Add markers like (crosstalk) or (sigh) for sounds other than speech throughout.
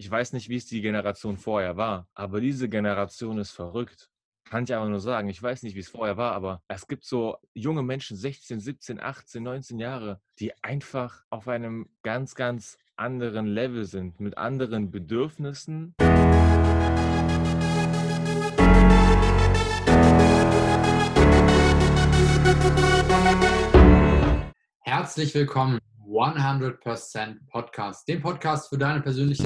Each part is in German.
ich weiß nicht, wie es die Generation vorher war, aber diese Generation ist verrückt. Kann ich aber nur sagen. Ich weiß nicht, wie es vorher war, aber es gibt so junge Menschen, 16, 17, 18, 19 Jahre, die einfach auf einem ganz, ganz anderen Level sind, mit anderen Bedürfnissen. Herzlich willkommen 100% Podcast, dem Podcast für deine persönliche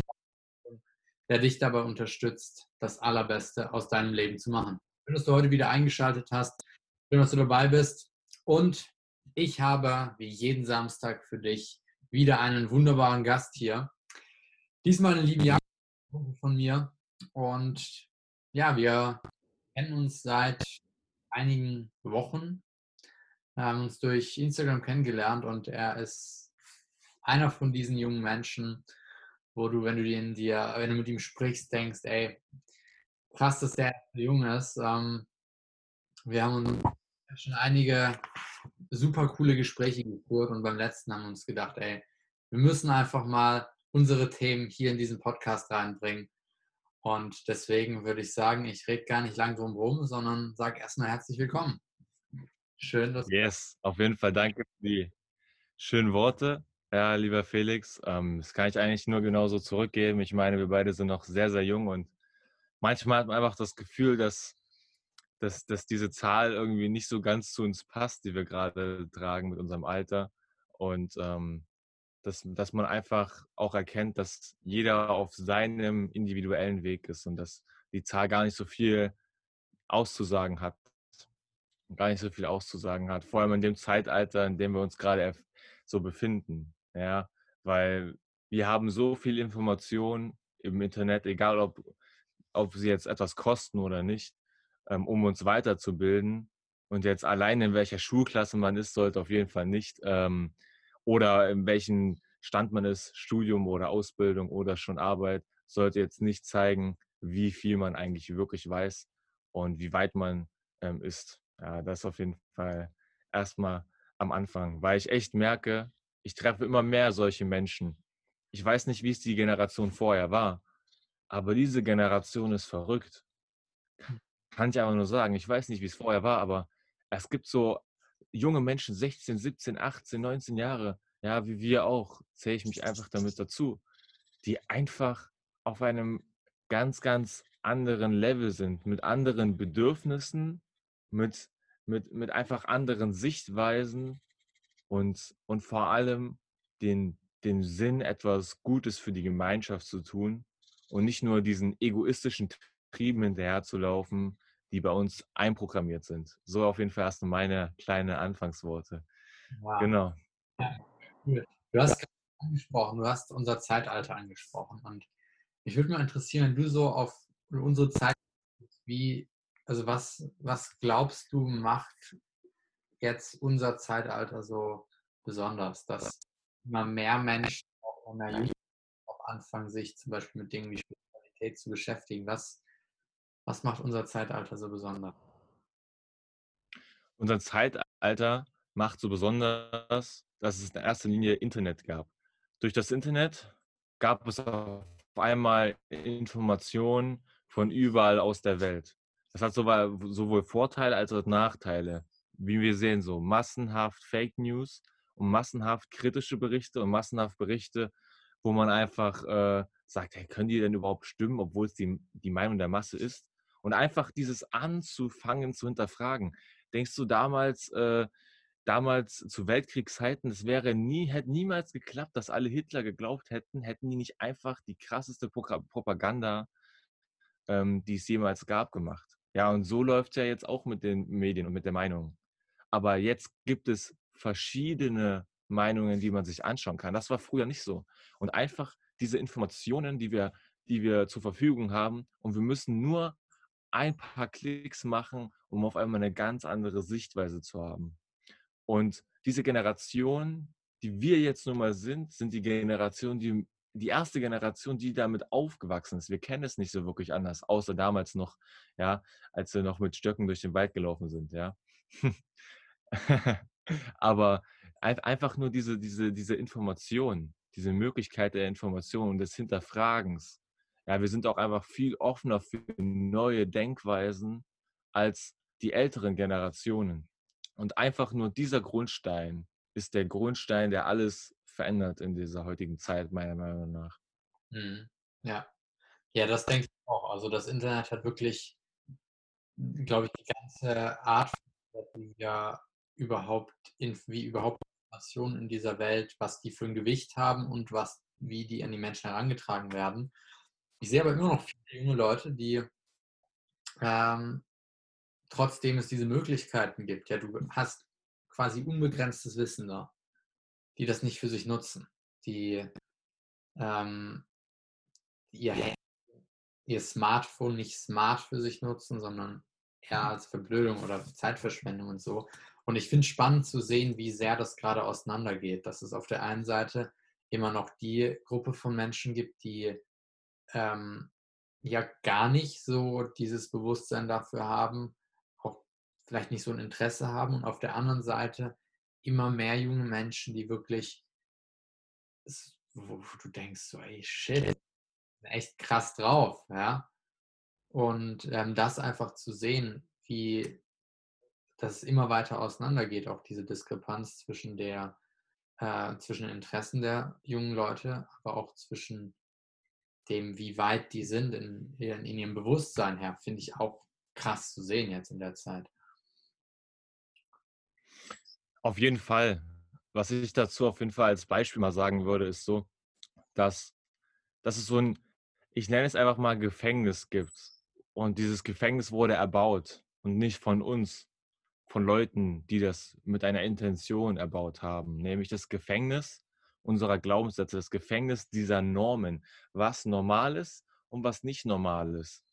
der dich dabei unterstützt, das Allerbeste aus deinem Leben zu machen. Schön, dass du heute wieder eingeschaltet hast. Schön, dass du dabei bist. Und ich habe wie jeden Samstag für dich wieder einen wunderbaren Gast hier. Diesmal einen lieben Jan von mir. Und ja, wir kennen uns seit einigen Wochen, haben uns durch Instagram kennengelernt und er ist einer von diesen jungen Menschen, wo du, wenn du den dir, wenn du mit ihm sprichst, denkst, ey, krass, dass der jung ist. Ähm, wir haben schon einige super coole Gespräche geführt und beim letzten haben wir uns gedacht, ey, wir müssen einfach mal unsere Themen hier in diesen Podcast reinbringen. Und deswegen würde ich sagen, ich rede gar nicht lang drum rum, sondern sage erstmal herzlich willkommen. Schön, dass Yes, auf jeden Fall danke für die schönen Worte. Ja, lieber Felix, ähm, das kann ich eigentlich nur genauso zurückgeben. Ich meine, wir beide sind noch sehr, sehr jung und manchmal hat man einfach das Gefühl, dass, dass, dass diese Zahl irgendwie nicht so ganz zu uns passt, die wir gerade tragen mit unserem Alter. Und ähm, dass, dass man einfach auch erkennt, dass jeder auf seinem individuellen Weg ist und dass die Zahl gar nicht so viel auszusagen hat. Gar nicht so viel auszusagen hat. Vor allem in dem Zeitalter, in dem wir uns gerade so befinden. Ja, weil wir haben so viel Information im Internet, egal ob, ob sie jetzt etwas kosten oder nicht, ähm, um uns weiterzubilden. Und jetzt allein in welcher Schulklasse man ist, sollte auf jeden Fall nicht. Ähm, oder in welchem Stand man ist, Studium oder Ausbildung oder schon Arbeit, sollte jetzt nicht zeigen, wie viel man eigentlich wirklich weiß und wie weit man ähm, ist. Ja, das auf jeden Fall erstmal am Anfang, weil ich echt merke, ich treffe immer mehr solche Menschen. Ich weiß nicht, wie es die Generation vorher war, aber diese Generation ist verrückt. Kann ich aber nur sagen. Ich weiß nicht, wie es vorher war, aber es gibt so junge Menschen, 16, 17, 18, 19 Jahre, ja, wie wir auch, zähle ich mich einfach damit dazu, die einfach auf einem ganz, ganz anderen Level sind, mit anderen Bedürfnissen, mit, mit, mit einfach anderen Sichtweisen und, und vor allem den, den Sinn, etwas Gutes für die Gemeinschaft zu tun und nicht nur diesen egoistischen Trieben hinterherzulaufen, die bei uns einprogrammiert sind. So auf jeden Fall erst meine kleine Anfangsworte. Wow. Genau. Ja, cool. Du hast angesprochen, du hast unser Zeitalter angesprochen und mich würde mal interessieren, wenn du so auf unsere Zeit, wie, also was, was glaubst du macht jetzt unser Zeitalter so besonders, dass immer mehr Menschen, auch mehr auch anfangen, sich zum Beispiel mit Dingen wie Spiritualität zu beschäftigen. Was, was macht unser Zeitalter so besonders? Unser Zeitalter macht so besonders, dass es in erster Linie Internet gab. Durch das Internet gab es auf einmal Informationen von überall aus der Welt. Das hat sowohl Vorteile als auch Nachteile wie wir sehen, so massenhaft Fake News und massenhaft kritische Berichte und massenhaft Berichte, wo man einfach äh, sagt, hey, können die denn überhaupt stimmen, obwohl es die, die Meinung der Masse ist? Und einfach dieses anzufangen zu hinterfragen. Denkst du damals, äh, damals zu Weltkriegszeiten, es wäre nie, hätte niemals geklappt, dass alle Hitler geglaubt hätten, hätten die nicht einfach die krasseste Propaganda, ähm, die es jemals gab, gemacht. Ja, und so läuft es ja jetzt auch mit den Medien und mit der Meinung. Aber jetzt gibt es verschiedene Meinungen, die man sich anschauen kann. Das war früher nicht so. Und einfach diese Informationen, die wir, die wir zur Verfügung haben, und wir müssen nur ein paar Klicks machen, um auf einmal eine ganz andere Sichtweise zu haben. Und diese Generation, die wir jetzt nun mal sind, sind die Generation, die die erste Generation, die damit aufgewachsen ist. Wir kennen es nicht so wirklich anders, außer damals noch, ja, als wir noch mit Stöcken durch den Wald gelaufen sind, ja. (laughs) (laughs) Aber einfach nur diese, diese, diese Information, diese Möglichkeit der Information und des Hinterfragens ja, wir sind auch einfach viel offener für neue Denkweisen als die älteren Generationen. Und einfach nur dieser Grundstein ist der Grundstein, der alles verändert in dieser heutigen Zeit, meiner Meinung nach. Mhm. Ja. Ja, das denke ich auch. Also das Internet hat wirklich, glaube ich, die ganze Art, wie wir überhaupt, wie überhaupt Informationen in dieser Welt, was die für ein Gewicht haben und was, wie die an die Menschen herangetragen werden. Ich sehe aber immer noch viele junge Leute, die ähm, trotzdem es diese Möglichkeiten gibt. Ja, du hast quasi unbegrenztes Wissen da, die das nicht für sich nutzen, die ähm, ihr, ihr Smartphone nicht smart für sich nutzen, sondern eher als Verblödung oder Zeitverschwendung und so. Und ich finde es spannend zu sehen, wie sehr das gerade auseinandergeht. Dass es auf der einen Seite immer noch die Gruppe von Menschen gibt, die ähm, ja gar nicht so dieses Bewusstsein dafür haben, auch vielleicht nicht so ein Interesse haben. Und auf der anderen Seite immer mehr junge Menschen, die wirklich, wo du denkst, so, ey, shit, echt krass drauf, ja. Und ähm, das einfach zu sehen, wie dass es immer weiter auseinandergeht, auch diese Diskrepanz zwischen der äh, zwischen den Interessen der jungen Leute, aber auch zwischen dem, wie weit die sind in, in, in ihrem Bewusstsein her, finde ich auch krass zu sehen jetzt in der Zeit. Auf jeden Fall. Was ich dazu auf jeden Fall als Beispiel mal sagen würde, ist so, dass, dass es so ein, ich nenne es einfach mal Gefängnis gibt. Und dieses Gefängnis wurde erbaut und nicht von uns, von Leuten, die das mit einer Intention erbaut haben, nämlich das Gefängnis unserer Glaubenssätze, das Gefängnis dieser Normen, was normal ist und was nicht normal ist.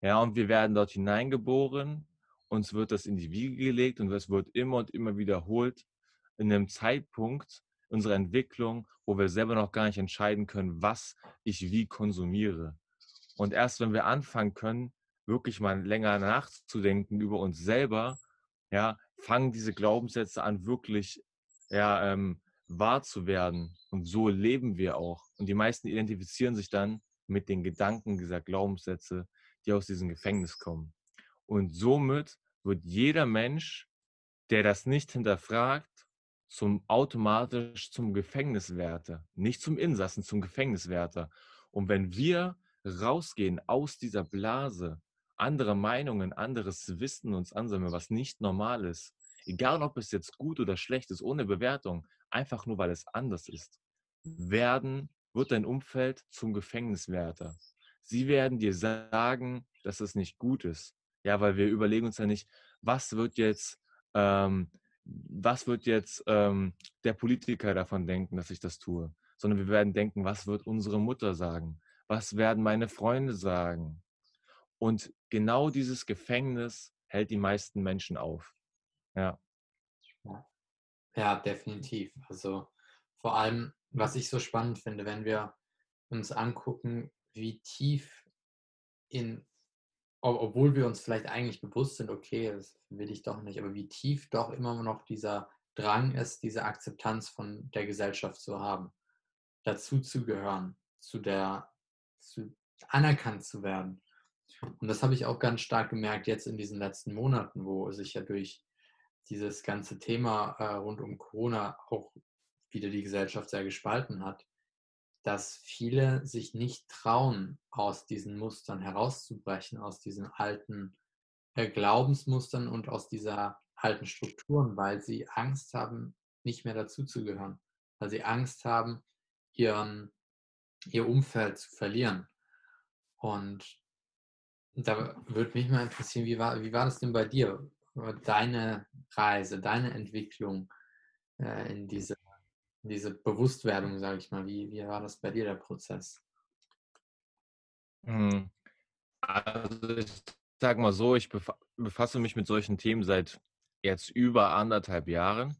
Ja, und wir werden dort hineingeboren, uns wird das in die Wiege gelegt und es wird immer und immer wiederholt in einem Zeitpunkt unserer Entwicklung, wo wir selber noch gar nicht entscheiden können, was ich wie konsumiere. Und erst wenn wir anfangen können, wirklich mal länger nachzudenken über uns selber, ja, fangen diese Glaubenssätze an, wirklich ja, ähm, wahr zu werden. Und so leben wir auch. Und die meisten identifizieren sich dann mit den Gedanken dieser Glaubenssätze, die aus diesem Gefängnis kommen. Und somit wird jeder Mensch, der das nicht hinterfragt, zum automatisch zum Gefängniswärter, nicht zum Insassen, zum Gefängniswärter. Und wenn wir rausgehen aus dieser Blase, andere Meinungen, anderes Wissen uns ansammeln, was nicht normal ist, egal ob es jetzt gut oder schlecht ist, ohne Bewertung, einfach nur weil es anders ist, werden, wird dein Umfeld zum Gefängniswärter. Sie werden dir sagen, dass es nicht gut ist. Ja, weil wir überlegen uns ja nicht, was wird jetzt, ähm, was wird jetzt ähm, der Politiker davon denken, dass ich das tue, sondern wir werden denken, was wird unsere Mutter sagen? Was werden meine Freunde sagen? Und genau dieses Gefängnis hält die meisten Menschen auf. Ja. Ja, definitiv. Also vor allem, was ich so spannend finde, wenn wir uns angucken, wie tief in, obwohl wir uns vielleicht eigentlich bewusst sind, okay, das will ich doch nicht, aber wie tief doch immer noch dieser Drang ist, diese Akzeptanz von der Gesellschaft zu haben, dazu zu gehören, zu der, zu, anerkannt zu werden. Und das habe ich auch ganz stark gemerkt jetzt in diesen letzten Monaten, wo sich ja durch dieses ganze Thema äh, rund um Corona auch wieder die Gesellschaft sehr gespalten hat, dass viele sich nicht trauen, aus diesen Mustern herauszubrechen, aus diesen alten äh, Glaubensmustern und aus dieser alten Strukturen, weil sie Angst haben, nicht mehr dazuzugehören, weil sie Angst haben, ihren, ihr Umfeld zu verlieren. Und da würde mich mal interessieren, wie war, wie war das denn bei dir? deine Reise, deine Entwicklung äh, in, diese, diese Bewusstwerdung, sage ich mal? Wie, wie war das bei dir, der Prozess? Hm. Also ich sage mal so, ich befasse mich mit solchen Themen seit jetzt über anderthalb Jahren.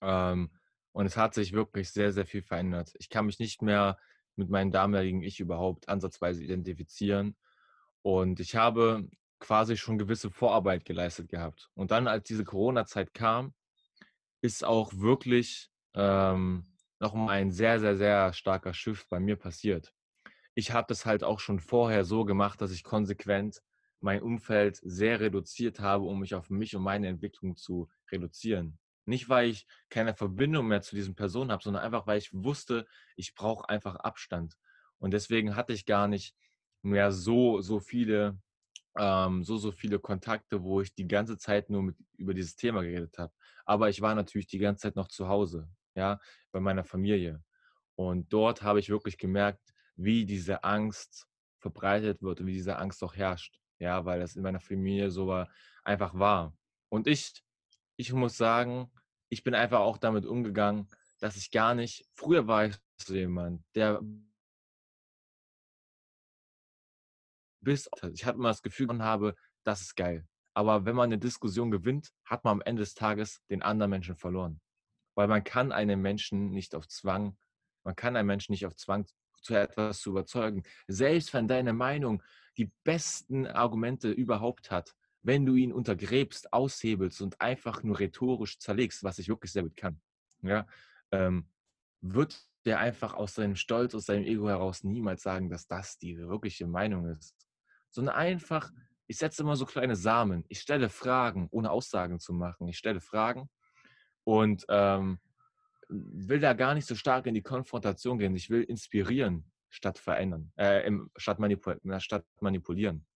Ähm, und es hat sich wirklich sehr, sehr viel verändert. Ich kann mich nicht mehr mit meinem damaligen Ich überhaupt ansatzweise identifizieren. Und ich habe quasi schon gewisse Vorarbeit geleistet gehabt. Und dann, als diese Corona-Zeit kam, ist auch wirklich ähm, nochmal ein sehr, sehr, sehr starker Shift bei mir passiert. ich habe das halt auch schon vorher so gemacht, dass ich konsequent mein Umfeld sehr reduziert habe, um mich auf mich und meine Entwicklung zu reduzieren. Nicht, weil ich keine Verbindung mehr zu diesen Personen habe, sondern einfach, weil ich wusste, ich brauche einfach Abstand. Und deswegen hatte ich gar nicht mehr so, so viele, ähm, so, so viele Kontakte, wo ich die ganze Zeit nur mit, über dieses Thema geredet habe. Aber ich war natürlich die ganze Zeit noch zu Hause, ja, bei meiner Familie. Und dort habe ich wirklich gemerkt, wie diese Angst verbreitet wird und wie diese Angst auch herrscht. Ja, weil das in meiner Familie so war, einfach war. Und ich, ich muss sagen, ich bin einfach auch damit umgegangen, dass ich gar nicht, früher war ich so jemand, der bis, ich hatte immer das Gefühl und habe, das ist geil. Aber wenn man eine Diskussion gewinnt, hat man am Ende des Tages den anderen Menschen verloren. Weil man kann einen Menschen nicht auf Zwang, man kann einen Menschen nicht auf Zwang zu etwas zu überzeugen. Selbst wenn deine Meinung die besten Argumente überhaupt hat, wenn du ihn untergräbst, aushebelst und einfach nur rhetorisch zerlegst, was ich wirklich sehr gut kann, ja, ähm, wird der einfach aus seinem Stolz, aus seinem Ego heraus niemals sagen, dass das die wirkliche Meinung ist. Sondern einfach, ich setze immer so kleine Samen. Ich stelle Fragen, ohne Aussagen zu machen. Ich stelle Fragen und ähm, will da gar nicht so stark in die Konfrontation gehen. Ich will inspirieren statt verändern, äh, statt, manipul statt manipulieren.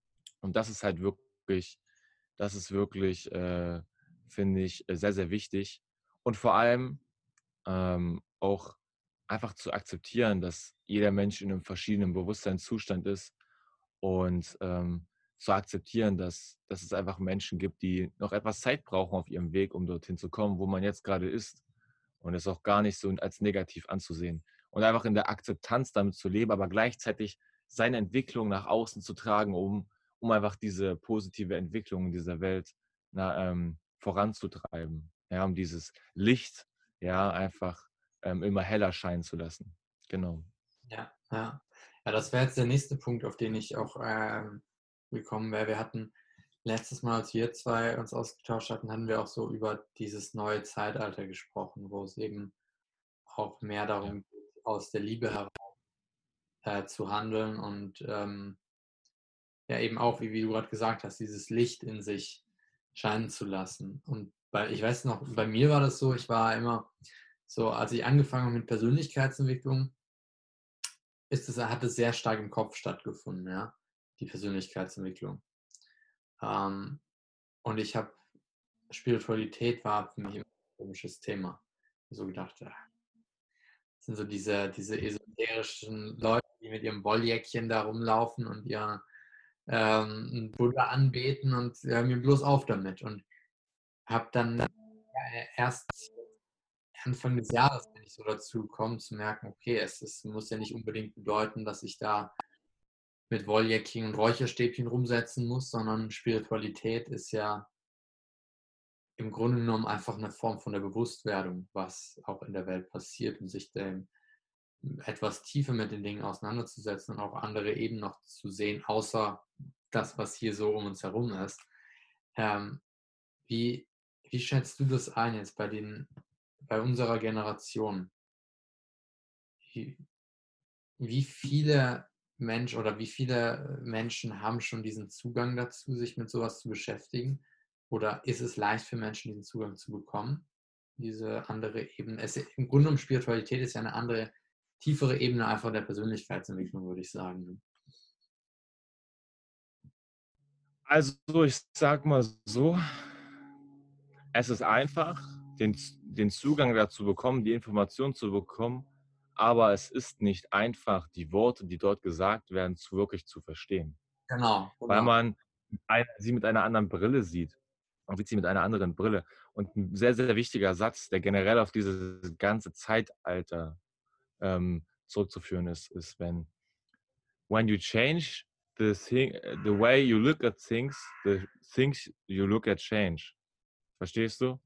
Und das ist halt wirklich, das ist wirklich, äh, finde ich, sehr, sehr wichtig. Und vor allem ähm, auch einfach zu akzeptieren, dass jeder Mensch in einem verschiedenen Bewusstseinszustand ist und ähm, zu akzeptieren, dass, dass es einfach Menschen gibt, die noch etwas Zeit brauchen auf ihrem Weg, um dorthin zu kommen, wo man jetzt gerade ist und es auch gar nicht so als negativ anzusehen. Und einfach in der Akzeptanz damit zu leben, aber gleichzeitig seine Entwicklung nach außen zu tragen, um, um einfach diese positive Entwicklung in dieser Welt na, ähm, voranzutreiben. Ja, um dieses Licht ja einfach ähm, immer heller scheinen zu lassen. Genau. Ja, ja. Ja, das wäre jetzt der nächste Punkt, auf den ich auch ähm, gekommen wäre. Wir hatten letztes Mal, als wir zwei uns ausgetauscht hatten, hatten wir auch so über dieses neue Zeitalter gesprochen, wo es eben auch mehr darum geht, aus der Liebe heraus äh, zu handeln und ähm, ja eben auch, wie, wie du gerade gesagt hast, dieses Licht in sich scheinen zu lassen. Und bei, ich weiß noch, bei mir war das so, ich war immer so, als ich angefangen habe mit Persönlichkeitsentwicklung, ist es, hat es sehr stark im Kopf stattgefunden, ja, die Persönlichkeitsentwicklung. Ähm, und ich habe, Spiritualität war für mich ein komisches Thema. So gedacht, ja, das sind so diese, diese esoterischen Leute, die mit ihrem Wolljäckchen da rumlaufen und ihr ähm, Buddha anbeten und ja, mir bloß auf damit. Und habe dann erst Anfang des Jahres bin ich so dazu gekommen zu merken, okay, es, es muss ja nicht unbedingt bedeuten, dass ich da mit Wolljacking und Räucherstäbchen rumsetzen muss, sondern Spiritualität ist ja im Grunde genommen einfach eine Form von der Bewusstwerdung, was auch in der Welt passiert und sich dem etwas tiefer mit den Dingen auseinanderzusetzen und auch andere Ebenen noch zu sehen, außer das, was hier so um uns herum ist. Ähm, wie, wie schätzt du das ein jetzt bei, den, bei unserer Generation? Wie, viele Mensch oder wie viele Menschen haben schon diesen Zugang dazu, sich mit sowas zu beschäftigen? Oder ist es leicht für Menschen, diesen Zugang zu bekommen? Diese andere Ebene. Es, Im Grunde um Spiritualität ist ja eine andere, tiefere Ebene einfach der Persönlichkeitsentwicklung, würde ich sagen. Also ich sag mal so, es ist einfach, den, den Zugang dazu bekommen, die Information zu bekommen, aber es ist nicht einfach, die Worte, die dort gesagt werden, zu wirklich zu verstehen. Genau. genau. Weil man sie mit einer anderen Brille sieht. Man sieht sie mit einer anderen Brille. Und ein sehr, sehr wichtiger Satz, der generell auf dieses ganze Zeitalter ähm, zurückzuführen ist, ist, wenn when you change the thing, the way you look at things, the things you look at change. Verstehst du?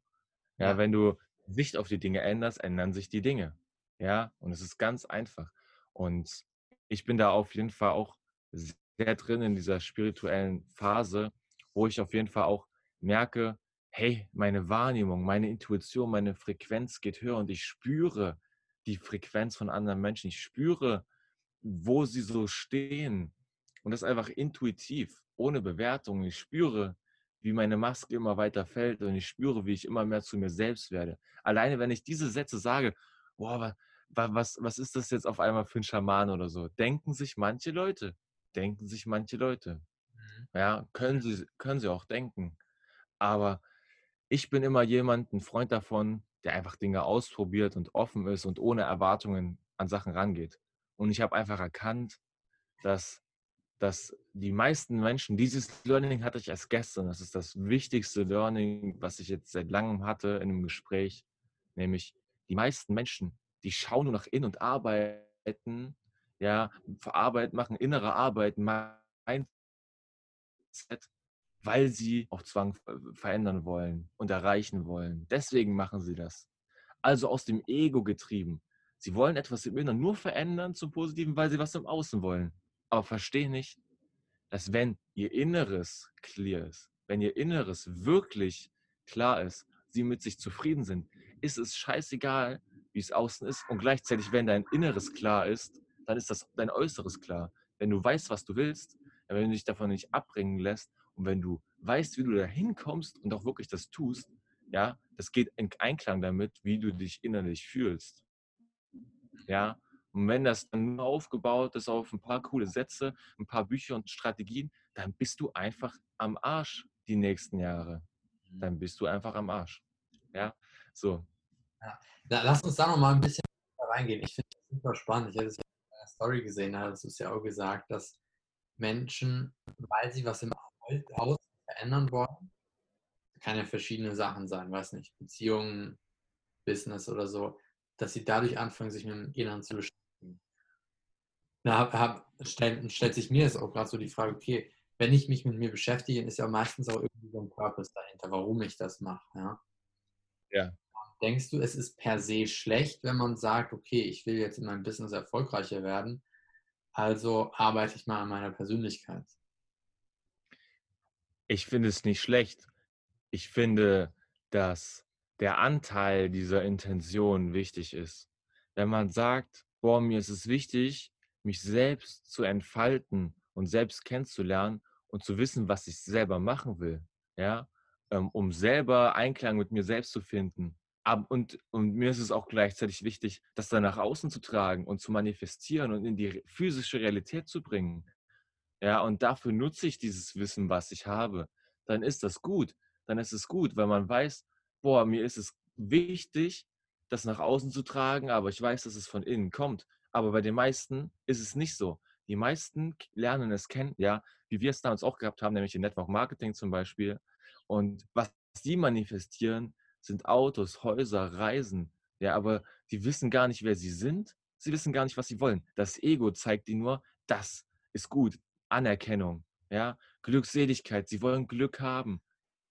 Ja, wenn du Sicht auf die Dinge änderst, ändern sich die Dinge. Ja, und es ist ganz einfach. Und ich bin da auf jeden Fall auch sehr drin in dieser spirituellen Phase, wo ich auf jeden Fall auch merke, hey, meine Wahrnehmung, meine Intuition, meine Frequenz geht höher und ich spüre die Frequenz von anderen Menschen. Ich spüre wo sie so stehen. Und das einfach intuitiv, ohne Bewertung. Ich spüre, wie meine Maske immer weiter fällt und ich spüre, wie ich immer mehr zu mir selbst werde. Alleine, wenn ich diese Sätze sage, boah, was, was ist das jetzt auf einmal für ein Schaman oder so, denken sich manche Leute, denken sich manche Leute. Mhm. Ja, können sie, können sie auch denken. Aber ich bin immer jemand, ein Freund davon, der einfach Dinge ausprobiert und offen ist und ohne Erwartungen an Sachen rangeht. Und ich habe einfach erkannt, dass dass die meisten Menschen, dieses Learning hatte ich erst gestern, das ist das wichtigste Learning, was ich jetzt seit langem hatte in einem Gespräch, nämlich die meisten Menschen, die schauen nur nach innen und arbeiten, ja, verarbeiten, machen innere Arbeit, Mindset, weil sie auch Zwang verändern wollen und erreichen wollen. Deswegen machen sie das. Also aus dem Ego getrieben. Sie wollen etwas im Inneren nur verändern zum Positiven, weil sie was im Außen wollen aber verstehe nicht, dass wenn ihr Inneres clear ist, wenn ihr Inneres wirklich klar ist, sie mit sich zufrieden sind, ist es scheißegal, wie es außen ist. Und gleichzeitig, wenn dein Inneres klar ist, dann ist das dein Äußeres klar. Wenn du weißt, was du willst, wenn du dich davon nicht abbringen lässt und wenn du weißt, wie du da hinkommst und auch wirklich das tust, ja, das geht in Einklang damit, wie du dich innerlich fühlst. Ja, und wenn das dann nur aufgebaut ist auf ein paar coole Sätze, ein paar Bücher und Strategien, dann bist du einfach am Arsch die nächsten Jahre. Mhm. Dann bist du einfach am Arsch. Ja, so. Ja. Lass uns da noch mal ein bisschen reingehen. Ich finde das super spannend. Ich hatte es ja in einer Story gesehen, da hast du es ja auch gesagt, dass Menschen, weil sie was im Haus verändern wollen, kann ja verschiedene Sachen sein, weiß nicht, Beziehungen, Business oder so, dass sie dadurch anfangen, sich mit dem Inneren zu beschäftigen da hab, hab, stellt, stellt sich mir jetzt auch gerade so die Frage, okay, wenn ich mich mit mir beschäftige, ist ja meistens auch irgendwie so ein Purpose dahinter, warum ich das mache. Ja? ja. Denkst du, es ist per se schlecht, wenn man sagt, okay, ich will jetzt in meinem Business erfolgreicher werden, also arbeite ich mal an meiner Persönlichkeit? Ich finde es nicht schlecht. Ich finde, dass der Anteil dieser Intention wichtig ist. Wenn man sagt, boah, mir ist es wichtig, mich selbst zu entfalten und selbst kennenzulernen und zu wissen, was ich selber machen will, ja, ähm, um selber Einklang mit mir selbst zu finden. Und, und mir ist es auch gleichzeitig wichtig, das dann nach außen zu tragen und zu manifestieren und in die physische Realität zu bringen. Ja, und dafür nutze ich dieses Wissen, was ich habe. Dann ist das gut. Dann ist es gut, weil man weiß, boah, mir ist es wichtig, das nach außen zu tragen, aber ich weiß, dass es von innen kommt. Aber bei den meisten ist es nicht so. Die meisten lernen es kennen, ja, wie wir es damals auch gehabt haben, nämlich im Network Marketing zum Beispiel. Und was sie manifestieren, sind Autos, Häuser, Reisen. Ja, aber die wissen gar nicht, wer sie sind. Sie wissen gar nicht, was sie wollen. Das Ego zeigt ihnen nur, das ist gut. Anerkennung, ja, Glückseligkeit. Sie wollen Glück haben,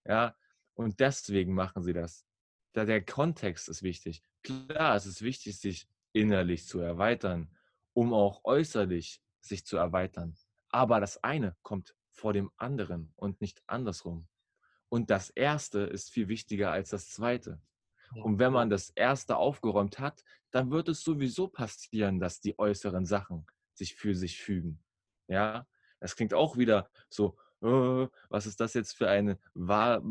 ja. Und deswegen machen sie das. Da der Kontext ist wichtig. Klar, es ist wichtig, sich innerlich zu erweitern, um auch äußerlich sich zu erweitern. Aber das eine kommt vor dem anderen und nicht andersrum. Und das erste ist viel wichtiger als das zweite. Und wenn man das erste aufgeräumt hat, dann wird es sowieso passieren, dass die äußeren Sachen sich für sich fügen. Ja, das klingt auch wieder so, äh, was ist das jetzt für eine Wahr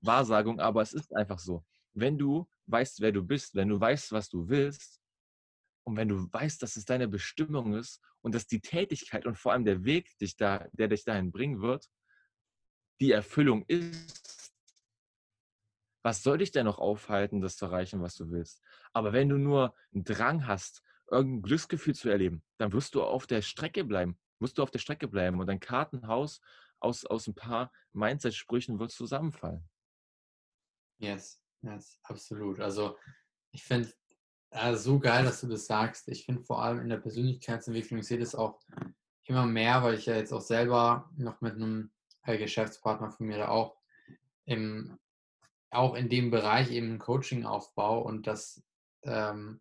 Wahrsagung? Aber es ist einfach so. Wenn du weißt, wer du bist, wenn du weißt, was du willst, und wenn du weißt, dass es deine Bestimmung ist und dass die Tätigkeit und vor allem der Weg, dich da, der dich dahin bringen wird, die Erfüllung ist, was soll dich denn noch aufhalten, das zu erreichen, was du willst? Aber wenn du nur einen Drang hast, irgendein Glücksgefühl zu erleben, dann wirst du auf der Strecke bleiben. Musst du auf der Strecke bleiben und dein Kartenhaus aus, aus ein paar Mindset-Sprüchen wird zusammenfallen. Yes, yes, absolut. Also ich finde, ja, so geil, dass du das sagst. Ich finde vor allem in der Persönlichkeitsentwicklung, ich sehe das auch immer mehr, weil ich ja jetzt auch selber noch mit einem äh, Geschäftspartner von mir da auch im, auch in dem Bereich eben ein Coaching aufbaue und dass ähm,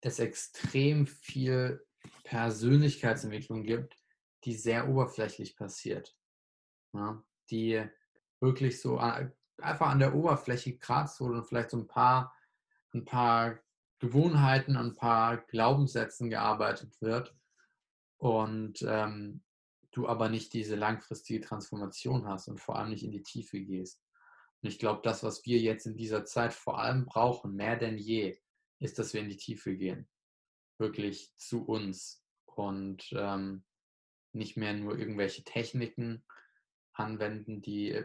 es extrem viel Persönlichkeitsentwicklung gibt, die sehr oberflächlich passiert. Ja, die wirklich so einfach an der Oberfläche kratzt und vielleicht so ein paar ein paar Gewohnheiten, ein paar Glaubenssätzen gearbeitet wird und ähm, du aber nicht diese langfristige Transformation hast und vor allem nicht in die Tiefe gehst. Und ich glaube, das, was wir jetzt in dieser Zeit vor allem brauchen, mehr denn je, ist, dass wir in die Tiefe gehen. Wirklich zu uns und ähm, nicht mehr nur irgendwelche Techniken anwenden, die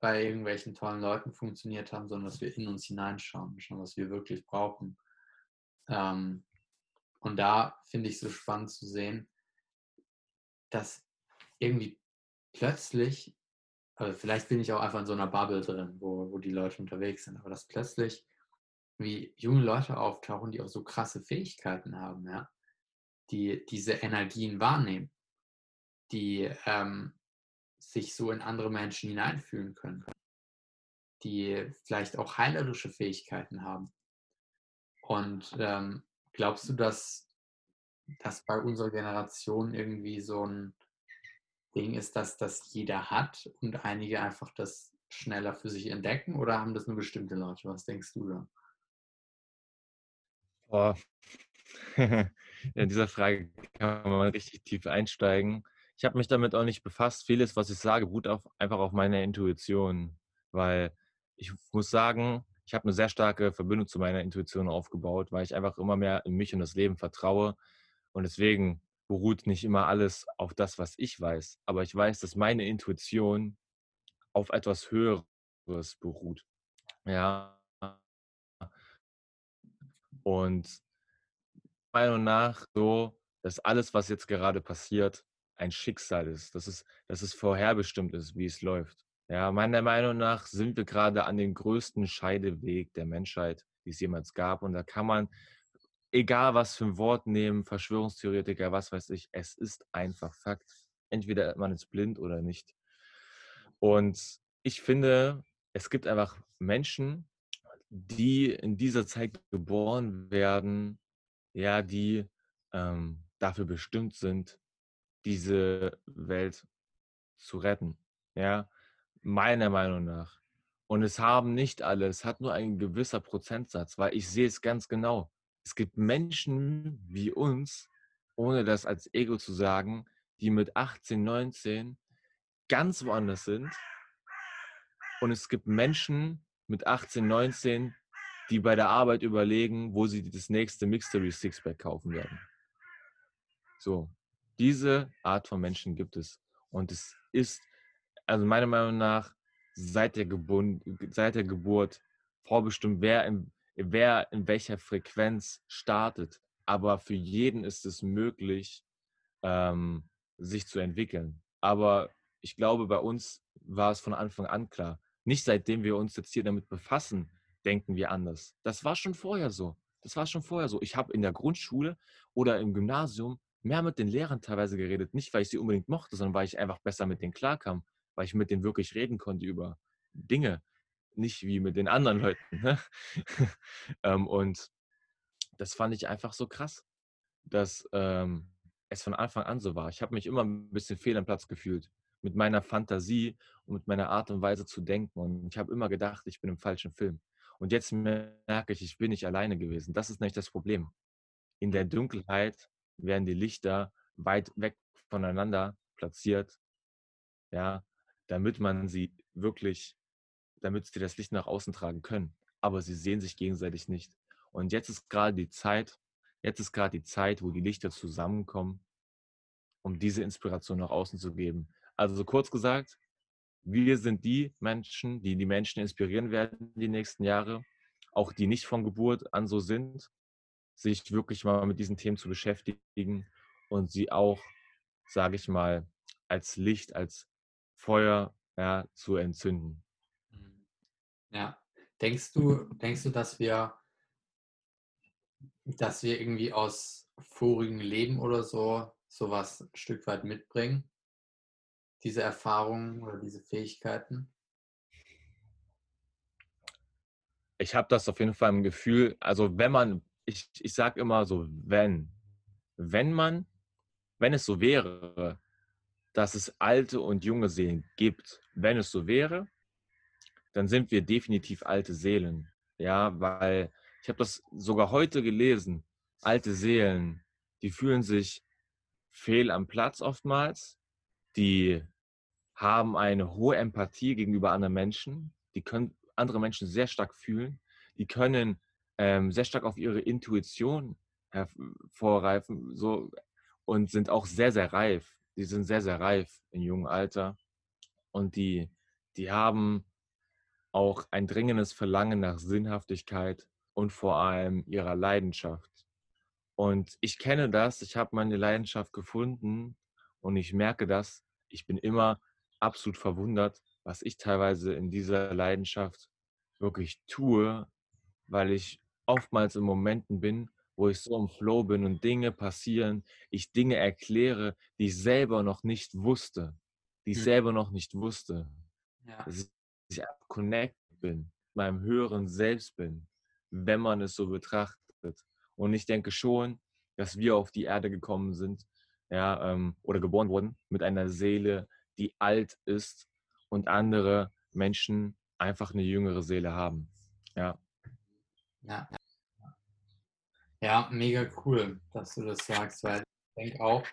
bei irgendwelchen tollen Leuten funktioniert haben, sondern dass wir in uns hineinschauen, schauen, was wir wirklich brauchen. Ähm, und da finde ich so spannend zu sehen, dass irgendwie plötzlich, also vielleicht bin ich auch einfach in so einer Bubble drin, wo, wo die Leute unterwegs sind, aber dass plötzlich wie junge Leute auftauchen, die auch so krasse Fähigkeiten haben, ja, die diese Energien wahrnehmen, die ähm, sich so in andere Menschen hineinfühlen können, die vielleicht auch heilerische Fähigkeiten haben. Und ähm, glaubst du, dass das bei unserer Generation irgendwie so ein Ding ist, dass das jeder hat und einige einfach das schneller für sich entdecken oder haben das nur bestimmte Leute? Was denkst du da? Oh. (laughs) In dieser Frage kann man richtig tief einsteigen. Ich habe mich damit auch nicht befasst. Vieles, was ich sage, beruht auf, einfach auf meiner Intuition, weil ich muss sagen, ich habe eine sehr starke Verbindung zu meiner Intuition aufgebaut, weil ich einfach immer mehr in mich und das Leben vertraue. Und deswegen beruht nicht immer alles auf das, was ich weiß. Aber ich weiß, dass meine Intuition auf etwas Höheres beruht. Ja. Und meiner Meinung nach so, dass alles, was jetzt gerade passiert, ein Schicksal ist, dass es, dass es vorherbestimmt ist, wie es läuft. Ja, meiner Meinung nach sind wir gerade an dem größten Scheideweg der Menschheit, die es jemals gab. Und da kann man, egal was für ein Wort nehmen, Verschwörungstheoretiker, was weiß ich, es ist einfach Fakt. Entweder man ist blind oder nicht. Und ich finde, es gibt einfach Menschen, die in dieser Zeit geboren werden, ja, die ähm, dafür bestimmt sind, diese Welt zu retten. Ja, meiner Meinung nach. Und es haben nicht alle, es hat nur ein gewisser Prozentsatz, weil ich sehe es ganz genau. Es gibt Menschen wie uns, ohne das als Ego zu sagen, die mit 18, 19 ganz woanders sind. Und es gibt Menschen mit 18, 19, die bei der Arbeit überlegen, wo sie das nächste Mixtery Sixpack kaufen werden. So, diese Art von Menschen gibt es. Und es ist also meiner Meinung nach, seit der, Geburt, seit der Geburt vorbestimmt, wer in, wer in welcher Frequenz startet. Aber für jeden ist es möglich, ähm, sich zu entwickeln. Aber ich glaube, bei uns war es von Anfang an klar. Nicht seitdem wir uns jetzt hier damit befassen, denken wir anders. Das war schon vorher so. Das war schon vorher so. Ich habe in der Grundschule oder im Gymnasium mehr mit den Lehrern teilweise geredet. Nicht, weil ich sie unbedingt mochte, sondern weil ich einfach besser mit denen klarkam weil ich mit denen wirklich reden konnte über Dinge, nicht wie mit den anderen Leuten. Ne? (laughs) ähm, und das fand ich einfach so krass, dass ähm, es von Anfang an so war. Ich habe mich immer ein bisschen fehl am Platz gefühlt mit meiner Fantasie und mit meiner Art und Weise zu denken. Und ich habe immer gedacht, ich bin im falschen Film. Und jetzt merke ich, ich bin nicht alleine gewesen. Das ist nicht das Problem. In der Dunkelheit werden die Lichter weit weg voneinander platziert. Ja, damit man sie wirklich, damit sie das Licht nach außen tragen können. Aber sie sehen sich gegenseitig nicht. Und jetzt ist gerade die Zeit, jetzt ist gerade die Zeit, wo die Lichter zusammenkommen, um diese Inspiration nach außen zu geben. Also kurz gesagt, wir sind die Menschen, die die Menschen inspirieren werden die nächsten Jahre, auch die nicht von Geburt an so sind, sich wirklich mal mit diesen Themen zu beschäftigen und sie auch, sage ich mal, als Licht, als Feuer ja, zu entzünden. Mhm. Ja, denkst du, denkst du, dass wir, dass wir irgendwie aus vorigen Leben oder so sowas ein Stück weit mitbringen? Diese Erfahrungen oder diese Fähigkeiten? Ich habe das auf jeden Fall im Gefühl, also wenn man, ich, ich sage immer so, wenn, wenn man, wenn es so wäre, dass es alte und junge Seelen gibt. Wenn es so wäre, dann sind wir definitiv alte Seelen. Ja, weil Ich habe das sogar heute gelesen. Alte Seelen, die fühlen sich fehl am Platz oftmals. Die haben eine hohe Empathie gegenüber anderen Menschen. Die können andere Menschen sehr stark fühlen. Die können ähm, sehr stark auf ihre Intuition hervorreifen so, und sind auch sehr, sehr reif. Die sind sehr, sehr reif im jungen Alter. Und die, die haben auch ein dringendes Verlangen nach Sinnhaftigkeit und vor allem ihrer Leidenschaft. Und ich kenne das, ich habe meine Leidenschaft gefunden und ich merke das. Ich bin immer absolut verwundert, was ich teilweise in dieser Leidenschaft wirklich tue, weil ich oftmals in Momenten bin, wo ich so im Flow bin und Dinge passieren, ich Dinge erkläre, die ich selber noch nicht wusste, die ich mhm. selber noch nicht wusste. Ja. Dass ich connected bin, meinem höheren Selbst bin, wenn man es so betrachtet. Und ich denke schon, dass wir auf die Erde gekommen sind, ja, ähm, oder geboren wurden mit einer Seele, die alt ist und andere Menschen einfach eine jüngere Seele haben. Ja. Ja, ja mega cool, dass du das sagst, weil ich denke auch,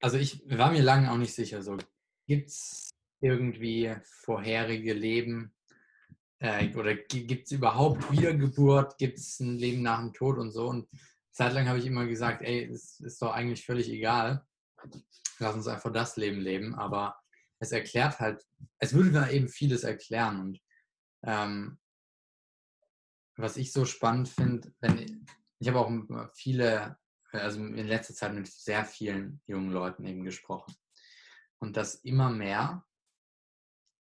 also ich war mir lange auch nicht sicher, so gibt es irgendwie vorherige Leben äh, oder gibt es überhaupt Wiedergeburt, gibt es ein Leben nach dem Tod und so? Und zeitlang habe ich immer gesagt, ey, es ist doch eigentlich völlig egal, lass uns einfach das Leben leben, aber es erklärt halt, es würde mir eben vieles erklären. Und ähm, was ich so spannend finde, ich, ich habe auch viele, also in letzter Zeit mit sehr vielen jungen Leuten eben gesprochen und dass immer mehr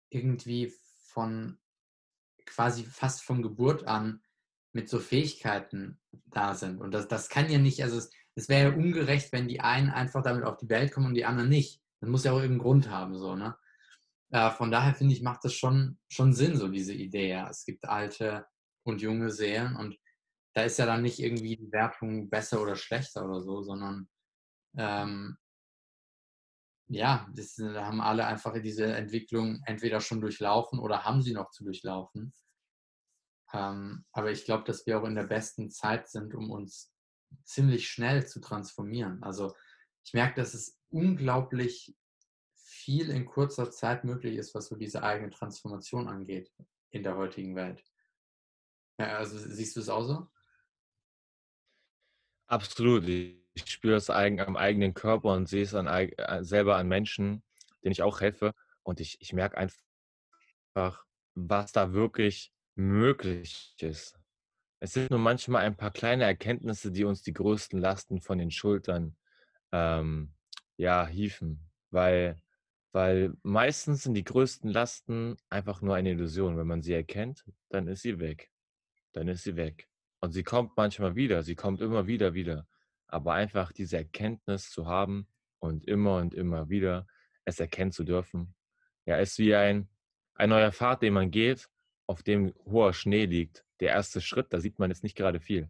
irgendwie von quasi fast von Geburt an mit so Fähigkeiten da sind. Und das, das kann ja nicht, also es, es wäre ja ungerecht, wenn die einen einfach damit auf die Welt kommen und die anderen nicht. Das muss ja auch irgendeinen Grund haben, so, ne? Äh, von daher finde ich, macht das schon, schon Sinn, so diese Idee. Ja. Es gibt alte und junge Seelen und da ist ja dann nicht irgendwie die Wertung besser oder schlechter oder so, sondern ähm, ja, das, da haben alle einfach diese Entwicklung entweder schon durchlaufen oder haben sie noch zu durchlaufen. Ähm, aber ich glaube, dass wir auch in der besten Zeit sind, um uns ziemlich schnell zu transformieren. Also ich merke, dass es unglaublich viel in kurzer Zeit möglich ist, was so diese eigene Transformation angeht in der heutigen Welt. Ja, also siehst du es auch so? Absolut. Ich spüre es am eigenen Körper und sehe es an, äh, selber an Menschen, denen ich auch helfe. Und ich, ich merke einfach, was da wirklich möglich ist. Es sind nur manchmal ein paar kleine Erkenntnisse, die uns die größten Lasten von den Schultern ähm, ja, hieven. Weil weil meistens sind die größten Lasten einfach nur eine Illusion. Wenn man sie erkennt, dann ist sie weg. Dann ist sie weg. Und sie kommt manchmal wieder, sie kommt immer wieder wieder. Aber einfach diese Erkenntnis zu haben und immer und immer wieder es erkennen zu dürfen, ja, ist wie ein, ein neuer Pfad, den man geht, auf dem hoher Schnee liegt. Der erste Schritt, da sieht man jetzt nicht gerade viel.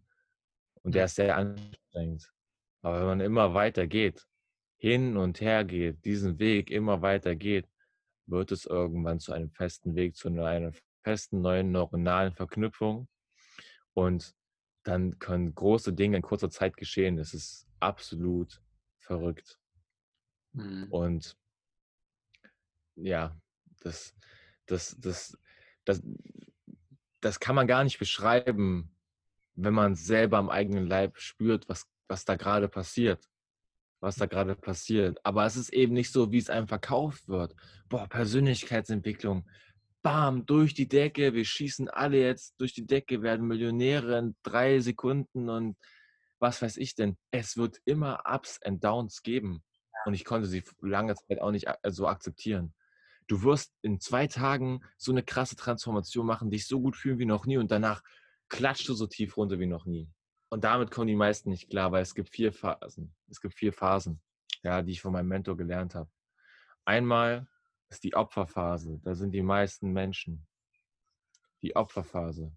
Und der ist sehr anstrengend. Aber wenn man immer weiter geht hin und her geht, diesen Weg immer weiter geht, wird es irgendwann zu einem festen Weg, zu einer festen neuen neuronalen Verknüpfung. Und dann können große Dinge in kurzer Zeit geschehen. Das ist absolut verrückt. Mhm. Und ja, das, das, das, das, das kann man gar nicht beschreiben, wenn man selber am eigenen Leib spürt, was, was da gerade passiert was da gerade passiert. Aber es ist eben nicht so, wie es einem verkauft wird. Boah, Persönlichkeitsentwicklung. Bam, durch die Decke. Wir schießen alle jetzt durch die Decke, werden Millionäre in drei Sekunden und was weiß ich denn. Es wird immer Ups und Downs geben. Und ich konnte sie lange Zeit auch nicht so akzeptieren. Du wirst in zwei Tagen so eine krasse Transformation machen, dich so gut fühlen wie noch nie und danach klatscht du so tief runter wie noch nie. Und damit kommen die meisten nicht klar, weil es gibt vier Phasen. Es gibt vier Phasen, ja, die ich von meinem Mentor gelernt habe. Einmal ist die Opferphase. Da sind die meisten Menschen. Die Opferphase.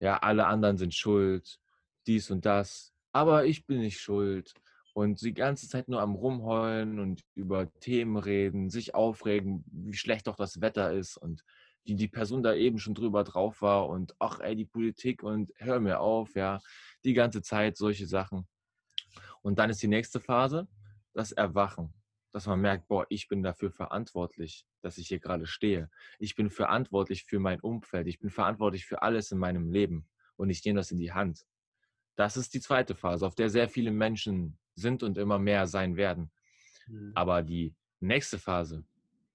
Ja, alle anderen sind schuld, dies und das. Aber ich bin nicht schuld. Und die ganze Zeit nur am Rumheulen und über Themen reden, sich aufregen, wie schlecht doch das Wetter ist und die die Person da eben schon drüber drauf war und ach ey, die Politik und hör mir auf, ja, die ganze Zeit solche Sachen. Und dann ist die nächste Phase, das Erwachen, dass man merkt, boah, ich bin dafür verantwortlich, dass ich hier gerade stehe. Ich bin verantwortlich für mein Umfeld, ich bin verantwortlich für alles in meinem Leben und ich nehme das in die Hand. Das ist die zweite Phase, auf der sehr viele Menschen sind und immer mehr sein werden. Mhm. Aber die nächste Phase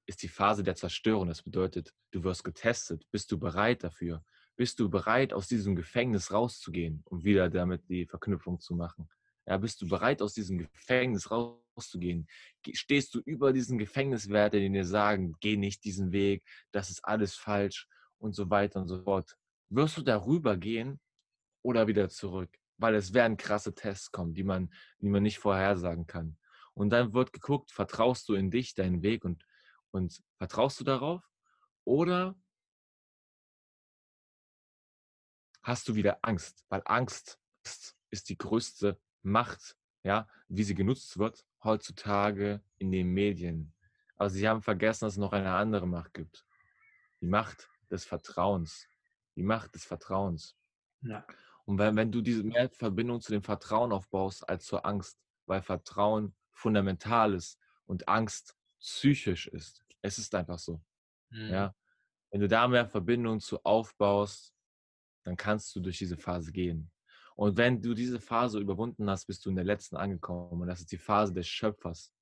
ist die Phase der Zerstörung. Das bedeutet, du wirst getestet. Bist du bereit dafür? Bist du bereit, aus diesem Gefängnis rauszugehen, um wieder damit die Verknüpfung zu machen? Ja, bist du bereit, aus diesem Gefängnis rauszugehen? Stehst du über diesen Gefängniswerte, die dir sagen, geh nicht diesen Weg, das ist alles falsch und so weiter und so fort? Wirst du darüber gehen oder wieder zurück? Weil es werden krasse Tests kommen, die man, die man nicht vorhersagen kann. Und dann wird geguckt, vertraust du in dich, deinen Weg und, und vertraust du darauf? Oder hast du wieder Angst? Weil Angst ist die größte Macht, ja, wie sie genutzt wird heutzutage in den Medien. Aber sie haben vergessen, dass es noch eine andere Macht gibt. Die Macht des Vertrauens. Die Macht des Vertrauens. Ja. Und wenn, wenn du diese mehr Verbindung zu dem Vertrauen aufbaust als zur Angst, weil Vertrauen fundamental ist und Angst psychisch ist. Es ist einfach so. Mhm. Ja. Wenn du da mehr Verbindung zu aufbaust, dann kannst du durch diese Phase gehen. Und wenn du diese Phase überwunden hast, bist du in der letzten angekommen. Und das ist die Phase des Schöpfers.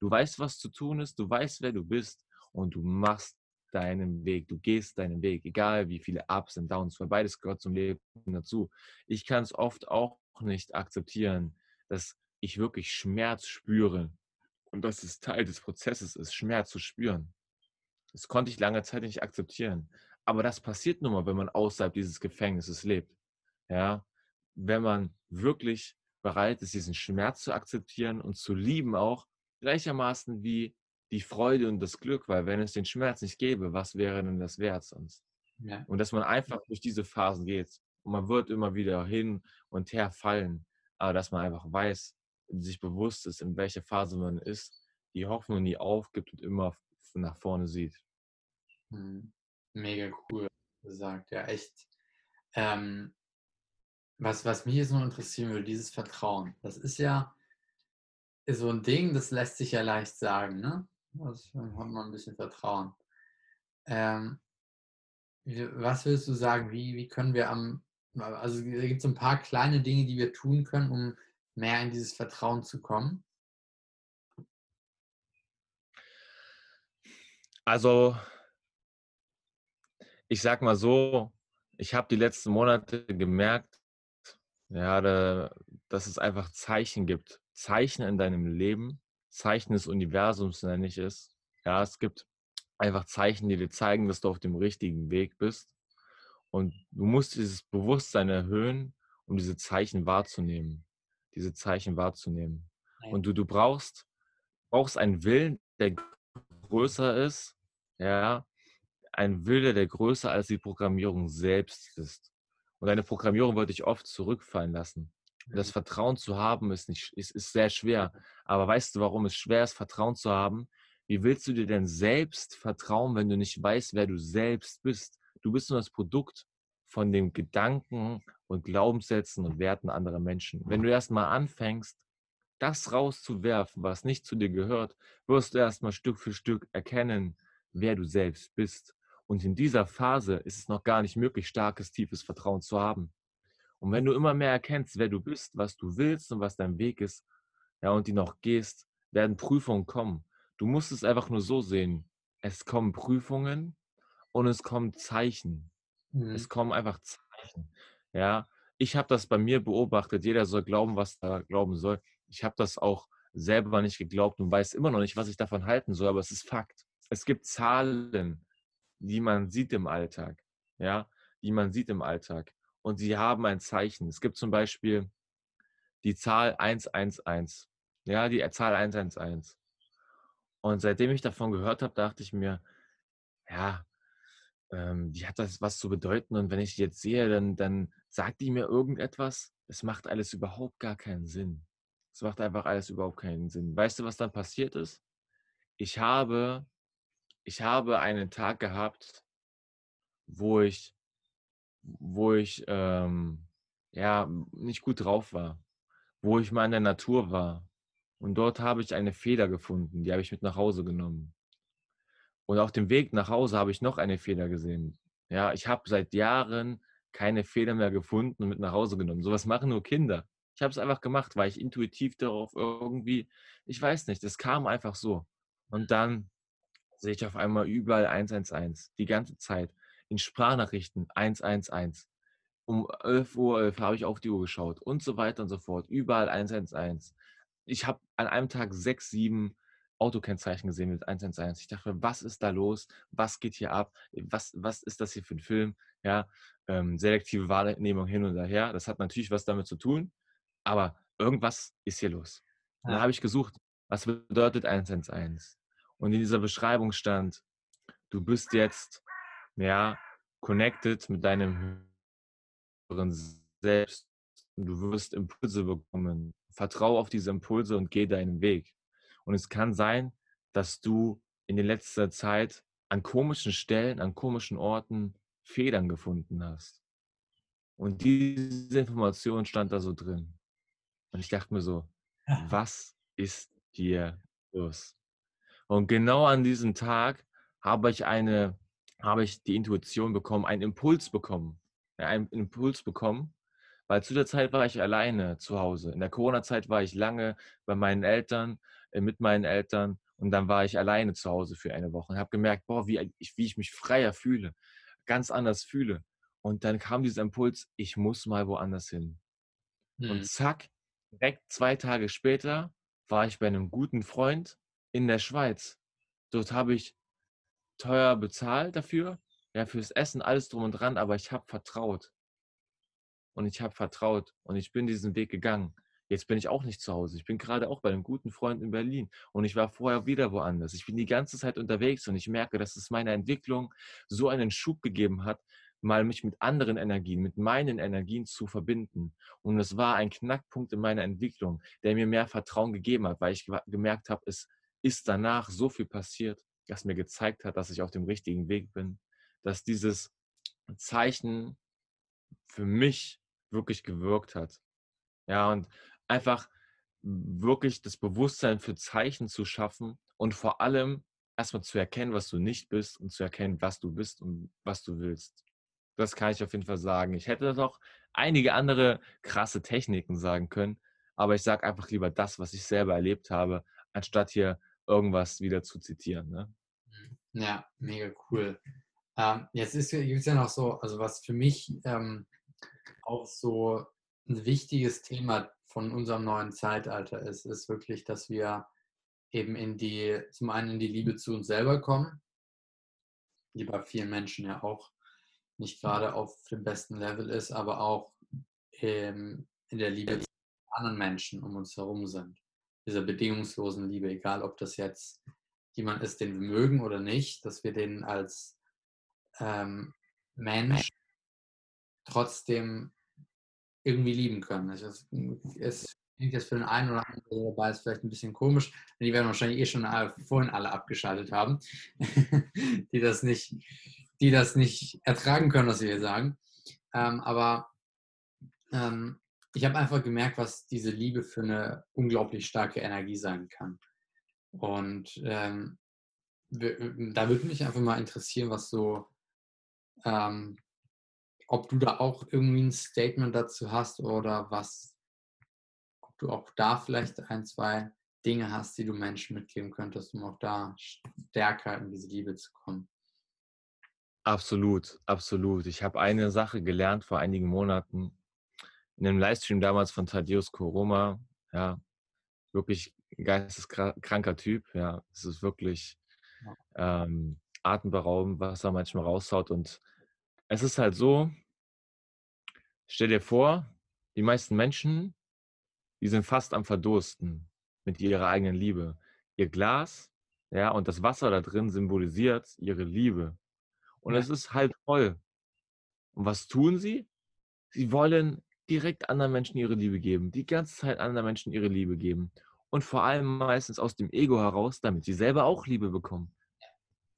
Du weißt, was zu tun ist, du weißt, wer du bist und du machst deinen Weg, du gehst deinen Weg, egal wie viele Ups und Downs, weil beides gehört zum Leben dazu. Ich kann es oft auch nicht akzeptieren, dass ich wirklich Schmerz spüre und dass es Teil des Prozesses ist, Schmerz zu spüren. Das konnte ich lange Zeit nicht akzeptieren. Aber das passiert nun mal, wenn man außerhalb dieses Gefängnisses lebt. Ja, wenn man wirklich bereit ist, diesen Schmerz zu akzeptieren und zu lieben auch, gleichermaßen wie die Freude und das Glück, weil wenn es den Schmerz nicht gäbe, was wäre denn das wert sonst? Ja. Und dass man einfach durch diese Phasen geht und man wird immer wieder hin und her fallen, aber dass man einfach weiß, sich bewusst ist, in welcher Phase man ist, die Hoffnung nie aufgibt und immer nach vorne sieht. Hm. Mega cool gesagt, ja, echt. Ähm, was, was mich jetzt noch interessieren würde, dieses Vertrauen, das ist ja so ein Ding, das lässt sich ja leicht sagen, ne? Das hat man ein bisschen Vertrauen. Ähm, was würdest du sagen, wie, wie können wir am, also da gibt es ein paar kleine Dinge, die wir tun können, um mehr in dieses Vertrauen zu kommen? Also, ich sag mal so, ich habe die letzten Monate gemerkt, ja, da, dass es einfach Zeichen gibt. Zeichen in deinem Leben, Zeichen des Universums nenne ich es. Ja, es gibt einfach Zeichen, die dir zeigen, dass du auf dem richtigen Weg bist. Und du musst dieses Bewusstsein erhöhen, um diese Zeichen wahrzunehmen diese Zeichen wahrzunehmen. Und du, du brauchst, brauchst einen Willen, der größer ist, ja, ein Wille, der größer als die Programmierung selbst ist. Und deine Programmierung wird dich oft zurückfallen lassen. Das Vertrauen zu haben ist, nicht, ist, ist sehr schwer. Aber weißt du, warum es schwer ist, Vertrauen zu haben? Wie willst du dir denn selbst vertrauen, wenn du nicht weißt, wer du selbst bist? Du bist nur das Produkt von den Gedanken und Glaubenssätzen und Werten anderer Menschen. Wenn du erstmal anfängst, das rauszuwerfen, was nicht zu dir gehört, wirst du erstmal Stück für Stück erkennen, wer du selbst bist. Und in dieser Phase ist es noch gar nicht möglich, starkes, tiefes Vertrauen zu haben. Und wenn du immer mehr erkennst, wer du bist, was du willst und was dein Weg ist, ja, und die noch gehst, werden Prüfungen kommen. Du musst es einfach nur so sehen. Es kommen Prüfungen und es kommen Zeichen. Mhm. Es kommen einfach Zeichen. Ja, ich habe das bei mir beobachtet. Jeder soll glauben, was er glauben soll. Ich habe das auch selber nicht geglaubt und weiß immer noch nicht, was ich davon halten soll, aber es ist Fakt. Es gibt Zahlen, die man sieht im Alltag, ja, die man sieht im Alltag und sie haben ein Zeichen. Es gibt zum Beispiel die Zahl 111, ja, die Zahl 111. Und seitdem ich davon gehört habe, dachte ich mir, ja, ähm, die hat das was zu bedeuten und wenn ich die jetzt sehe, dann, dann sagt die mir irgendetwas. Es macht alles überhaupt gar keinen Sinn. Es macht einfach alles überhaupt keinen Sinn. Weißt du, was dann passiert ist? Ich habe, ich habe einen Tag gehabt, wo ich, wo ich ähm, ja nicht gut drauf war, wo ich mal in der Natur war. Und dort habe ich eine Feder gefunden, die habe ich mit nach Hause genommen. Und auf dem Weg nach Hause habe ich noch eine Feder gesehen. Ja, ich habe seit Jahren keine Feder mehr gefunden und mit nach Hause genommen. Sowas machen nur Kinder. Ich habe es einfach gemacht, weil ich intuitiv darauf irgendwie, ich weiß nicht, es kam einfach so. Und dann sehe ich auf einmal überall 111, die ganze Zeit. In Sprachnachrichten 111. Um 11 Uhr 11 habe ich auf die Uhr geschaut und so weiter und so fort. Überall 111. Ich habe an einem Tag sechs, sieben Autokennzeichen gesehen mit 111. Ich dachte, was ist da los? Was geht hier ab? Was, was ist das hier für ein Film? Ja, ähm, selektive Wahrnehmung hin und her. Das hat natürlich was damit zu tun, aber irgendwas ist hier los. Ja. da habe ich gesucht, was bedeutet 111? Und in dieser Beschreibung stand, du bist jetzt, ja, connected mit deinem höheren Selbst und du wirst Impulse bekommen. Vertraue auf diese Impulse und geh deinen Weg. Und es kann sein, dass du in der letzten Zeit an komischen Stellen, an komischen Orten Federn gefunden hast. Und diese Information stand da so drin. Und ich dachte mir so, was ist hier los? Und genau an diesem Tag habe ich eine, habe ich die Intuition bekommen, einen Impuls bekommen. Einen Impuls bekommen, weil zu der Zeit war ich alleine zu Hause. In der Corona-Zeit war ich lange bei meinen Eltern, äh, mit meinen Eltern und dann war ich alleine zu Hause für eine Woche und habe gemerkt, boah, wie ich, wie ich mich freier fühle, ganz anders fühle. Und dann kam dieser Impuls, ich muss mal woanders hin. Mhm. Und zack, direkt zwei Tage später war ich bei einem guten Freund in der Schweiz. Dort habe ich teuer bezahlt dafür, ja, fürs Essen, alles drum und dran, aber ich habe vertraut. Und ich habe vertraut und ich bin diesen Weg gegangen. Jetzt bin ich auch nicht zu Hause. Ich bin gerade auch bei einem guten Freund in Berlin und ich war vorher wieder woanders. Ich bin die ganze Zeit unterwegs und ich merke, dass es meiner Entwicklung so einen Schub gegeben hat, mal mich mit anderen Energien, mit meinen Energien zu verbinden. Und es war ein Knackpunkt in meiner Entwicklung, der mir mehr Vertrauen gegeben hat, weil ich gemerkt habe, es ist danach so viel passiert, das mir gezeigt hat, dass ich auf dem richtigen Weg bin, dass dieses Zeichen für mich wirklich gewirkt hat. Ja, und einfach wirklich das Bewusstsein für Zeichen zu schaffen und vor allem erstmal zu erkennen, was du nicht bist und zu erkennen, was du bist und was du willst. Das kann ich auf jeden Fall sagen. Ich hätte noch einige andere krasse Techniken sagen können, aber ich sage einfach lieber das, was ich selber erlebt habe, anstatt hier irgendwas wieder zu zitieren. Ne? Mhm. Ja, mega cool. Ähm, jetzt gibt es ja noch so, also was für mich ähm, auch so ein wichtiges Thema von unserem neuen Zeitalter ist, ist wirklich, dass wir eben in die, zum einen in die Liebe zu uns selber kommen, die bei vielen Menschen ja auch nicht gerade auf dem besten Level ist, aber auch in der Liebe zu anderen Menschen um uns herum sind. Dieser bedingungslosen Liebe, egal ob das jetzt jemand ist, den wir mögen oder nicht, dass wir den als ähm, Mensch trotzdem irgendwie lieben können. Also es, es klingt jetzt für den einen oder anderen dabei ist vielleicht ein bisschen komisch, denn die werden wahrscheinlich eh schon alle, vorhin alle abgeschaltet haben, (laughs) die das nicht, die das nicht ertragen können, was wir hier sagen. Ähm, aber ähm, ich habe einfach gemerkt, was diese Liebe für eine unglaublich starke Energie sein kann. Und ähm, da würde mich einfach mal interessieren, was so ähm, ob du da auch irgendwie ein Statement dazu hast oder was, ob du auch da vielleicht ein, zwei Dinge hast, die du Menschen mitgeben könntest, um auch da stärker in diese Liebe zu kommen. Absolut, absolut. Ich habe eine Sache gelernt vor einigen Monaten in einem Livestream damals von Thaddeus Koroma. Ja, wirklich geisteskranker Typ. Ja, es ist wirklich ähm, atemberaubend, was er manchmal raushaut und es ist halt so, stell dir vor, die meisten Menschen, die sind fast am Verdursten mit ihrer eigenen Liebe. Ihr Glas, ja, und das Wasser da drin symbolisiert ihre Liebe. Und ja. es ist halb voll. Und was tun sie? Sie wollen direkt anderen Menschen ihre Liebe geben, die ganze Zeit anderen Menschen ihre Liebe geben. Und vor allem meistens aus dem Ego heraus, damit sie selber auch Liebe bekommen.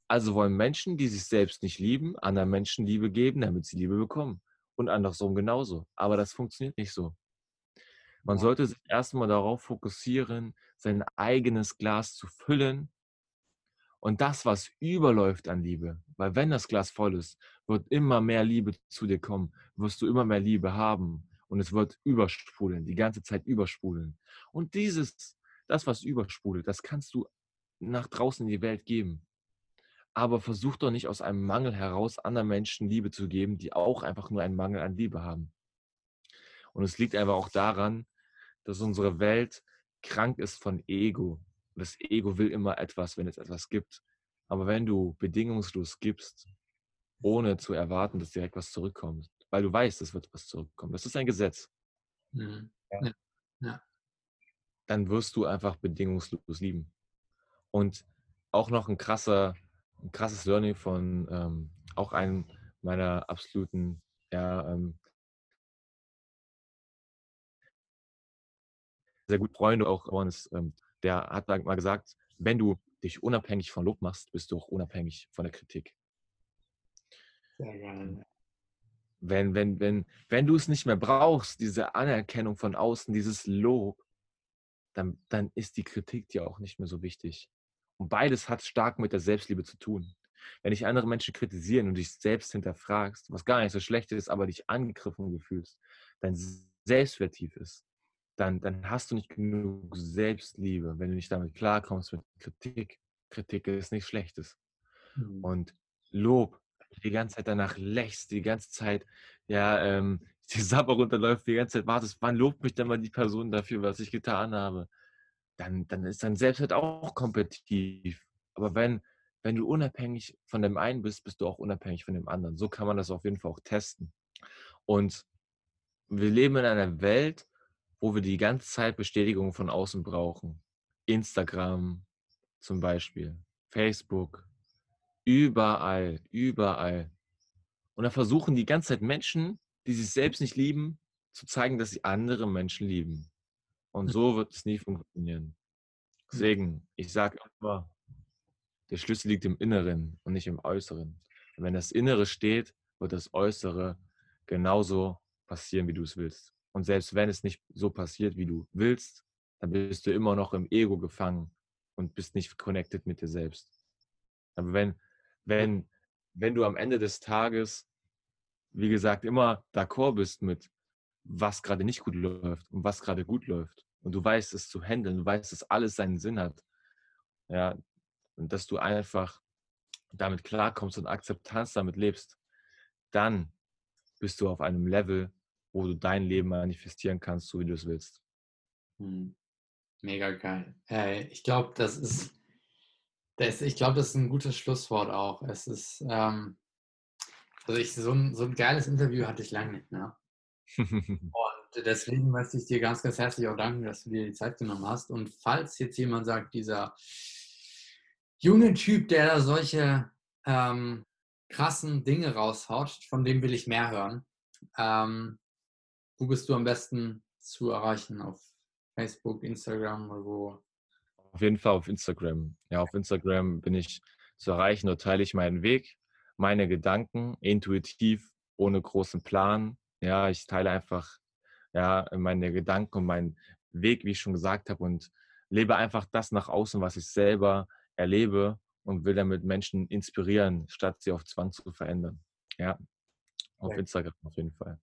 Also wollen Menschen, die sich selbst nicht lieben, anderen Menschen Liebe geben, damit sie Liebe bekommen. Und andersrum genauso. Aber das funktioniert nicht so. Man sollte sich erstmal darauf fokussieren, sein eigenes Glas zu füllen und das, was überläuft an Liebe. Weil wenn das Glas voll ist, wird immer mehr Liebe zu dir kommen, wirst du immer mehr Liebe haben und es wird übersprudeln, die ganze Zeit übersprudeln. Und dieses, das, was übersprudelt, das kannst du nach draußen in die Welt geben aber versuch doch nicht aus einem Mangel heraus anderen Menschen Liebe zu geben, die auch einfach nur einen Mangel an Liebe haben. Und es liegt einfach auch daran, dass unsere Welt krank ist von Ego. Das Ego will immer etwas, wenn es etwas gibt. Aber wenn du bedingungslos gibst, ohne zu erwarten, dass direkt was zurückkommt, weil du weißt, es wird was zurückkommen, das ist ein Gesetz. Mhm. Ja. Ja. Dann wirst du einfach bedingungslos lieben. Und auch noch ein krasser ein krasses Learning von ähm, auch einem meiner absoluten ja, ähm, sehr gut Freunde auch ähm, der hat mal gesagt, wenn du dich unabhängig von Lob machst, bist du auch unabhängig von der Kritik. Sehr geil. Wenn, wenn, wenn, wenn du es nicht mehr brauchst, diese Anerkennung von außen, dieses Lob, dann, dann ist die Kritik dir auch nicht mehr so wichtig. Und beides hat stark mit der Selbstliebe zu tun. Wenn dich andere Menschen kritisieren und dich selbst hinterfragst, was gar nicht so schlecht ist, aber dich angegriffen fühlst, dein Selbstwert tief ist, dann, dann hast du nicht genug Selbstliebe, wenn du nicht damit klarkommst mit Kritik. Kritik ist nichts Schlechtes. Mhm. Und Lob, die ganze Zeit danach lächst, die ganze Zeit, ja, ähm, (laughs) die Sabber runterläuft, die ganze Zeit wartest, wann lobt mich denn mal die Person dafür, was ich getan habe? dann, dann ist dein Selbstwert auch kompetitiv. Aber wenn, wenn du unabhängig von dem einen bist, bist du auch unabhängig von dem anderen. So kann man das auf jeden Fall auch testen. Und wir leben in einer Welt, wo wir die ganze Zeit Bestätigung von außen brauchen. Instagram zum Beispiel, Facebook, überall, überall. Und da versuchen die ganze Zeit Menschen, die sich selbst nicht lieben, zu zeigen, dass sie andere Menschen lieben. Und hm. so wird es nie funktionieren. Hm. Deswegen, ich sage immer, der Schlüssel liegt im Inneren und nicht im Äußeren. Und wenn das Innere steht, wird das Äußere genauso passieren, wie du es willst. Und selbst wenn es nicht so passiert, wie du willst, dann bist du immer noch im Ego gefangen und bist nicht connected mit dir selbst. Aber wenn, wenn, wenn du am Ende des Tages, wie gesagt, immer d'accord bist mit, was gerade nicht gut läuft und was gerade gut läuft. Und du weißt es zu handeln, du weißt, dass alles seinen Sinn hat. Ja, und dass du einfach damit klarkommst und Akzeptanz damit lebst, dann bist du auf einem Level, wo du dein Leben manifestieren kannst, so wie du es willst. Hm. Mega geil. Hey, ich glaube, das ist, das, ich glaube, das ist ein gutes Schlusswort auch. Es ist, ähm, also ich, so ein, so ein geiles Interview hatte ich lange nicht mehr. (laughs) Und deswegen möchte ich dir ganz, ganz herzlich auch danken, dass du dir die Zeit genommen hast. Und falls jetzt jemand sagt, dieser junge Typ, der da solche ähm, krassen Dinge raushaut, von dem will ich mehr hören, ähm, wo bist du am besten zu erreichen? Auf Facebook, Instagram oder wo? Auf jeden Fall auf Instagram. Ja, auf Instagram bin ich zu erreichen. Dort teile ich meinen Weg, meine Gedanken, intuitiv, ohne großen Plan, ja, ich teile einfach ja, meine Gedanken und meinen Weg, wie ich schon gesagt habe, und lebe einfach das nach außen, was ich selber erlebe und will damit Menschen inspirieren, statt sie auf Zwang zu verändern. Ja, auf ja. Instagram auf jeden Fall.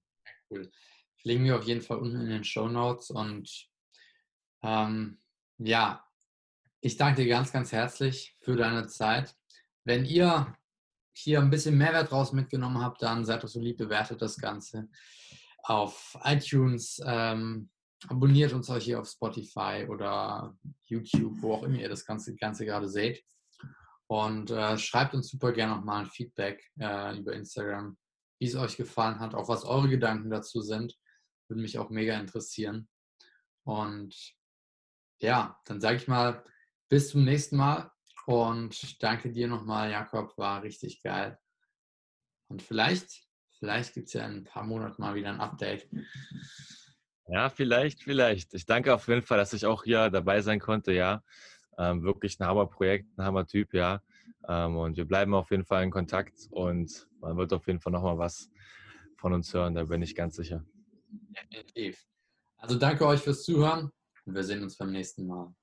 Cool. Verlinken wir auf jeden Fall unten in den Show Notes und ähm, ja, ich danke dir ganz, ganz herzlich für deine Zeit. Wenn ihr hier ein bisschen Mehrwert draus mitgenommen habt, dann seid doch so lieb, bewertet das Ganze auf iTunes, ähm, abonniert uns auch hier auf Spotify oder YouTube, wo auch immer ihr das Ganze, Ganze gerade seht. Und äh, schreibt uns super gerne nochmal ein Feedback äh, über Instagram, wie es euch gefallen hat, auch was eure Gedanken dazu sind. Würde mich auch mega interessieren. Und ja, dann sage ich mal, bis zum nächsten Mal. Und danke dir nochmal, Jakob, war richtig geil. Und vielleicht, vielleicht gibt es ja in ein paar Monaten mal wieder ein Update. Ja, vielleicht, vielleicht. Ich danke auf jeden Fall, dass ich auch hier dabei sein konnte, ja. Ähm, wirklich ein Hammerprojekt, ein Hammertyp, ja. Ähm, und wir bleiben auf jeden Fall in Kontakt und man wird auf jeden Fall nochmal was von uns hören, da bin ich ganz sicher. Definitiv. Also danke euch fürs Zuhören und wir sehen uns beim nächsten Mal.